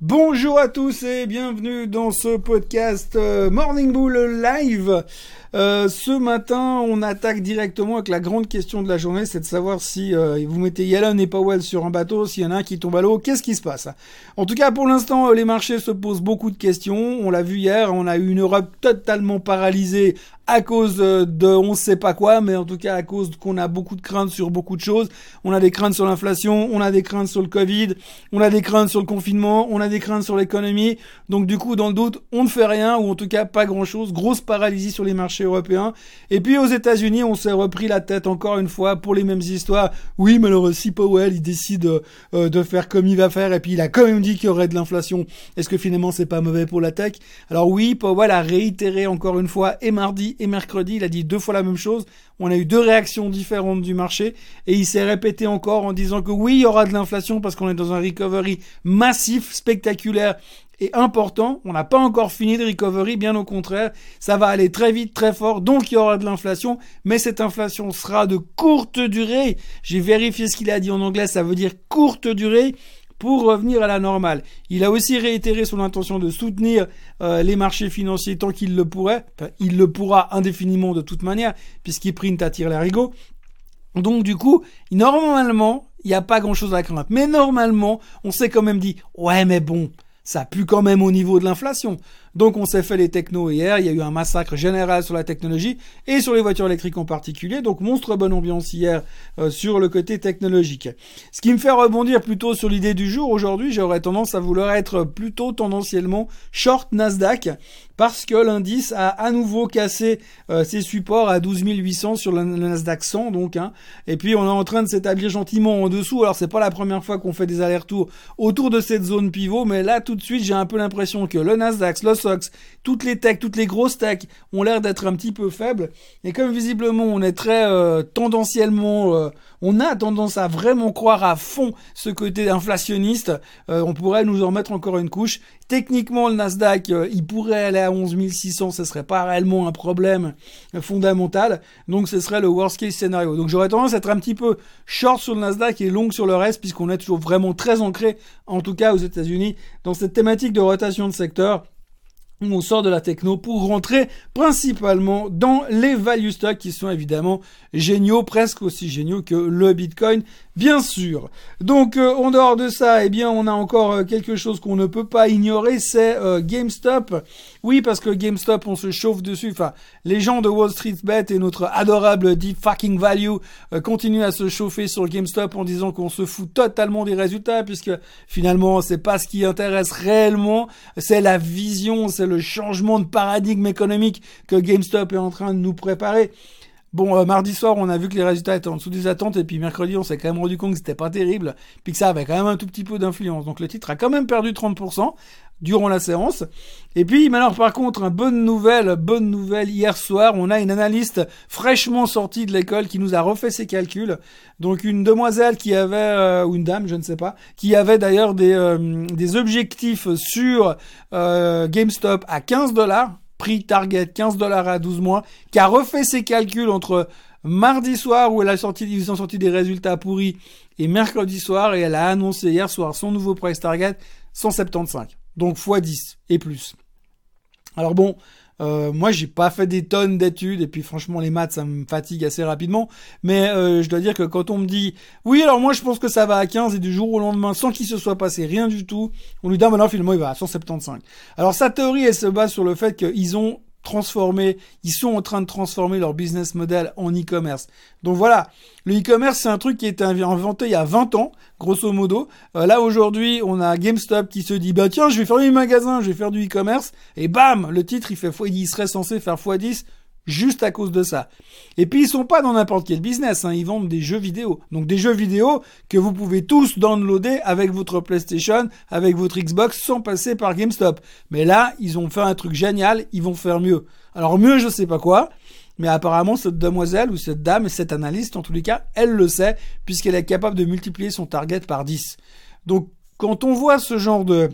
Bonjour à tous et bienvenue dans ce podcast euh, Morning Bull Live. Euh, ce matin, on attaque directement avec la grande question de la journée, c'est de savoir si euh, vous mettez Yellen et Powell sur un bateau, s'il y en a un qui tombe à l'eau, qu'est-ce qui se passe? En tout cas, pour l'instant, les marchés se posent beaucoup de questions. On l'a vu hier, on a eu une Europe totalement paralysée à cause de on ne sait pas quoi, mais en tout cas à cause qu'on a beaucoup de craintes sur beaucoup de choses. On a des craintes sur l'inflation, on a des craintes sur le Covid, on a des craintes sur le confinement, des craintes sur l'économie. Donc du coup, dans le doute, on ne fait rien, ou en tout cas pas grand-chose. Grosse paralysie sur les marchés européens. Et puis aux États-Unis, on s'est repris la tête encore une fois pour les mêmes histoires. Oui, alors si Powell, il décide euh, de faire comme il va faire, et puis il a quand même dit qu'il y aurait de l'inflation, est-ce que finalement c'est pas mauvais pour la tech? Alors oui, Powell a réitéré encore une fois, et mardi et mercredi, il a dit deux fois la même chose. On a eu deux réactions différentes du marché et il s'est répété encore en disant que oui, il y aura de l'inflation parce qu'on est dans un recovery massif, spectaculaire et important. On n'a pas encore fini de recovery, bien au contraire. Ça va aller très vite, très fort, donc il y aura de l'inflation, mais cette inflation sera de courte durée. J'ai vérifié ce qu'il a dit en anglais, ça veut dire courte durée pour revenir à la normale. Il a aussi réitéré son intention de soutenir euh, les marchés financiers tant qu'il le pourrait. il le pourra indéfiniment de toute manière, puisqu'il print à tir l'arigot. Donc du coup, normalement, il n'y a pas grand-chose à craindre. Mais normalement, on s'est quand même dit, ouais mais bon, ça pue quand même au niveau de l'inflation. Donc on s'est fait les technos hier, il y a eu un massacre général sur la technologie et sur les voitures électriques en particulier. Donc monstre bonne ambiance hier euh, sur le côté technologique. Ce qui me fait rebondir plutôt sur l'idée du jour, aujourd'hui j'aurais tendance à vouloir être plutôt tendanciellement short Nasdaq parce que l'indice a à nouveau cassé euh, ses supports à 12 800 sur le, Nasdaq 100 donc hein. et puis on est en train de s'établir gentiment en dessous alors c'est pas la première fois qu'on fait des allers-retours autour de cette zone pivot mais là tout de suite j'ai un peu l'impression que le Nasdaq, le toutes les techs, toutes les grosses techs ont l'air d'être un petit peu faibles. Et comme visiblement on est très euh, tendanciellement, euh, on a tendance à vraiment croire à fond ce côté inflationniste, euh, on pourrait nous en mettre encore une couche. Techniquement, le Nasdaq, il pourrait aller à 11 600, ce serait pas réellement un problème fondamental. Donc ce serait le worst case scénario. Donc j'aurais tendance à être un petit peu short sur le Nasdaq et long sur le reste, puisqu'on est toujours vraiment très ancré, en tout cas aux États-Unis, dans cette thématique de rotation de secteur on sort de la techno pour rentrer principalement dans les value stocks qui sont évidemment géniaux, presque aussi géniaux que le Bitcoin, bien sûr. Donc euh, en dehors de ça, eh bien on a encore euh, quelque chose qu'on ne peut pas ignorer, c'est euh, GameStop. Oui, parce que GameStop, on se chauffe dessus. Enfin, les gens de Wall Street Bet et notre adorable Deep Fucking Value continuent à se chauffer sur GameStop en disant qu'on se fout totalement des résultats, puisque finalement c'est pas ce qui intéresse réellement, c'est la vision, c'est le changement de paradigme économique que GameStop est en train de nous préparer. Bon, euh, mardi soir, on a vu que les résultats étaient en dessous des attentes, et puis mercredi, on s'est quand même rendu compte que c'était pas terrible, puis que ça avait quand même un tout petit peu d'influence. Donc le titre a quand même perdu 30% durant la séance. Et puis, alors par contre, une bonne nouvelle, bonne nouvelle, hier soir, on a une analyste fraîchement sortie de l'école qui nous a refait ses calculs. Donc une demoiselle qui avait, euh, ou une dame, je ne sais pas, qui avait d'ailleurs des, euh, des objectifs sur GameStop à 15 dollars prix target 15 dollars à 12 mois, qui a refait ses calculs entre mardi soir où elle a sorti, ils ont sorti des résultats pourris et mercredi soir et elle a annoncé hier soir son nouveau price target 175. Donc x 10 et plus. Alors bon, euh, moi, j'ai pas fait des tonnes d'études et puis franchement, les maths, ça me fatigue assez rapidement. Mais euh, je dois dire que quand on me dit, oui, alors moi, je pense que ça va à 15 et du jour au lendemain, sans qu'il se soit passé rien du tout, on lui dit, ah, maintenant, finalement, il va à 175. Alors sa théorie, elle se base sur le fait qu'ils ont transformer, ils sont en train de transformer leur business model en e-commerce. Donc voilà, le e-commerce c'est un truc qui a été inventé il y a 20 ans, grosso modo. Euh, là aujourd'hui, on a GameStop qui se dit bah tiens, je vais faire du magasin, je vais faire du e-commerce et bam, le titre il il serait censé faire x10 juste à cause de ça. Et puis ils sont pas dans n'importe quel business, hein. ils vendent des jeux vidéo. Donc des jeux vidéo que vous pouvez tous downloader avec votre PlayStation, avec votre Xbox, sans passer par GameStop. Mais là, ils ont fait un truc génial, ils vont faire mieux. Alors mieux, je sais pas quoi. Mais apparemment, cette demoiselle ou cette dame, cette analyste, en tous les cas, elle le sait, puisqu'elle est capable de multiplier son target par 10. Donc, quand on voit ce genre de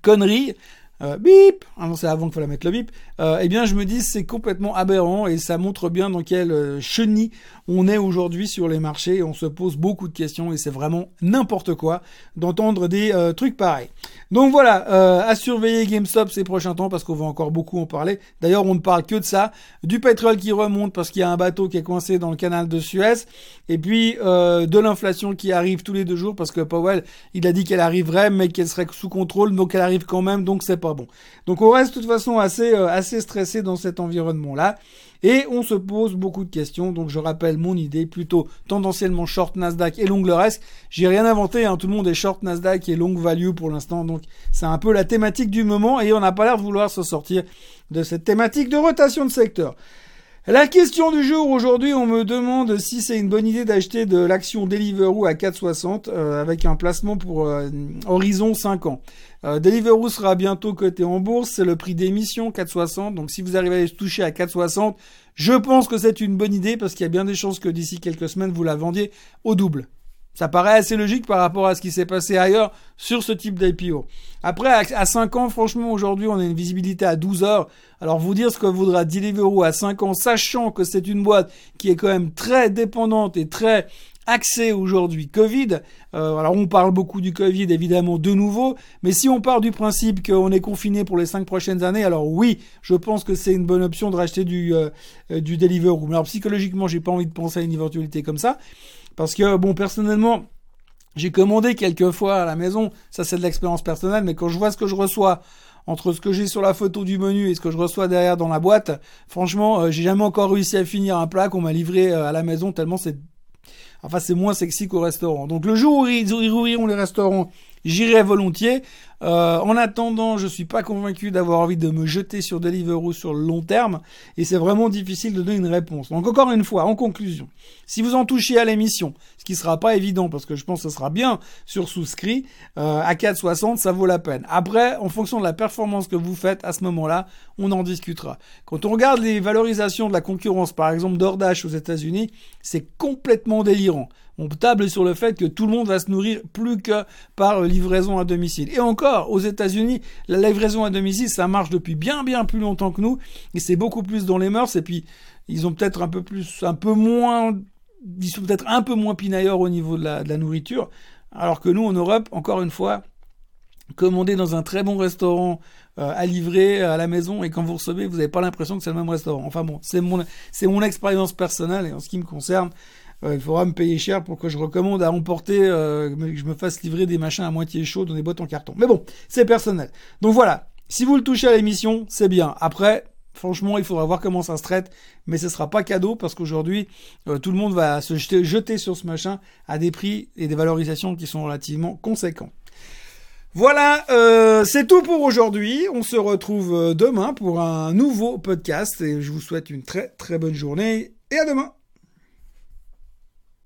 conneries, euh, bip, ah non c'est avant qu'il fallait mettre le bip, euh, eh bien je me dis c'est complètement aberrant et ça montre bien dans quel euh, chenille on est aujourd'hui sur les marchés. On se pose beaucoup de questions et c'est vraiment n'importe quoi d'entendre des trucs pareils. Donc voilà, à surveiller GameStop ces prochains temps parce qu'on va encore beaucoup en parler. D'ailleurs, on ne parle que de ça, du pétrole qui remonte parce qu'il y a un bateau qui est coincé dans le canal de Suez, et puis de l'inflation qui arrive tous les deux jours parce que Powell, il a dit qu'elle arriverait, mais qu'elle serait sous contrôle, donc elle arrive quand même, donc c'est pas Donc on reste de toute façon assez assez stressé dans cet environnement là. Et on se pose beaucoup de questions. Donc je rappelle mon idée, plutôt tendanciellement short Nasdaq et long le reste. J'ai rien inventé, hein. tout le monde est short Nasdaq et long value pour l'instant. Donc c'est un peu la thématique du moment et on n'a pas l'air de vouloir se sortir de cette thématique de rotation de secteur. La question du jour aujourd'hui, on me demande si c'est une bonne idée d'acheter de l'action Deliveroo à 4,60 euh, avec un placement pour euh, horizon 5 ans. Euh, Deliveroo sera bientôt coté en bourse, c'est le prix d'émission 4,60. Donc si vous arrivez à se toucher à 4,60, je pense que c'est une bonne idée parce qu'il y a bien des chances que d'ici quelques semaines vous la vendiez au double. Ça paraît assez logique par rapport à ce qui s'est passé ailleurs sur ce type d'IPO. Après, à 5 ans, franchement, aujourd'hui, on a une visibilité à 12 heures. Alors, vous dire ce que voudra Deliveroo à 5 ans, sachant que c'est une boîte qui est quand même très dépendante et très axée aujourd'hui Covid. Euh, alors, on parle beaucoup du Covid, évidemment, de nouveau. Mais si on part du principe qu'on est confiné pour les 5 prochaines années, alors oui, je pense que c'est une bonne option de racheter du, euh, du Deliveroo. Mais alors, psychologiquement, j'ai pas envie de penser à une éventualité comme ça. Parce que, bon, personnellement, j'ai commandé quelques fois à la maison, ça c'est de l'expérience personnelle, mais quand je vois ce que je reçois entre ce que j'ai sur la photo du menu et ce que je reçois derrière dans la boîte, franchement, euh, j'ai jamais encore réussi à finir un plat qu'on m'a livré euh, à la maison tellement c'est, enfin c'est moins sexy qu'au restaurant. Donc le jour où ils ouvriront les restaurants, j'irai volontiers. Euh, en attendant, je suis pas convaincu d'avoir envie de me jeter sur Deliveroo sur le long terme, et c'est vraiment difficile de donner une réponse. Donc encore une fois, en conclusion, si vous en touchez à l'émission, ce qui sera pas évident parce que je pense que ce sera bien sur souscrit, euh, à 4,60, ça vaut la peine. Après, en fonction de la performance que vous faites à ce moment-là, on en discutera. Quand on regarde les valorisations de la concurrence, par exemple d'Ordash aux États-Unis, c'est complètement délirant. On table sur le fait que tout le monde va se nourrir plus que par livraison à domicile. Et encore, aux États-Unis, la livraison à domicile, ça marche depuis bien bien plus longtemps que nous, et c'est beaucoup plus dans les mœurs. Et puis, ils ont peut-être un peu plus, un peu moins, ils sont peut-être un peu moins pinailleurs au niveau de la, nourriture, alors que nous, en Europe, encore une fois, commander dans un très bon restaurant euh, à livrer à la maison et quand vous recevez, vous n'avez pas l'impression que c'est le même restaurant. Enfin bon, c'est mon c'est mon expérience personnelle et en ce qui me concerne, euh, il faudra me payer cher pour que je recommande à emporter, euh, que je me fasse livrer des machins à moitié chauds dans des boîtes en carton. Mais bon, c'est personnel. Donc voilà, si vous le touchez à l'émission, c'est bien. Après, franchement, il faudra voir comment ça se traite, mais ce sera pas cadeau parce qu'aujourd'hui, euh, tout le monde va se jeter, jeter sur ce machin à des prix et des valorisations qui sont relativement conséquents. Voilà, euh, c'est tout pour aujourd'hui. On se retrouve euh, demain pour un nouveau podcast et je vous souhaite une très très bonne journée et à demain.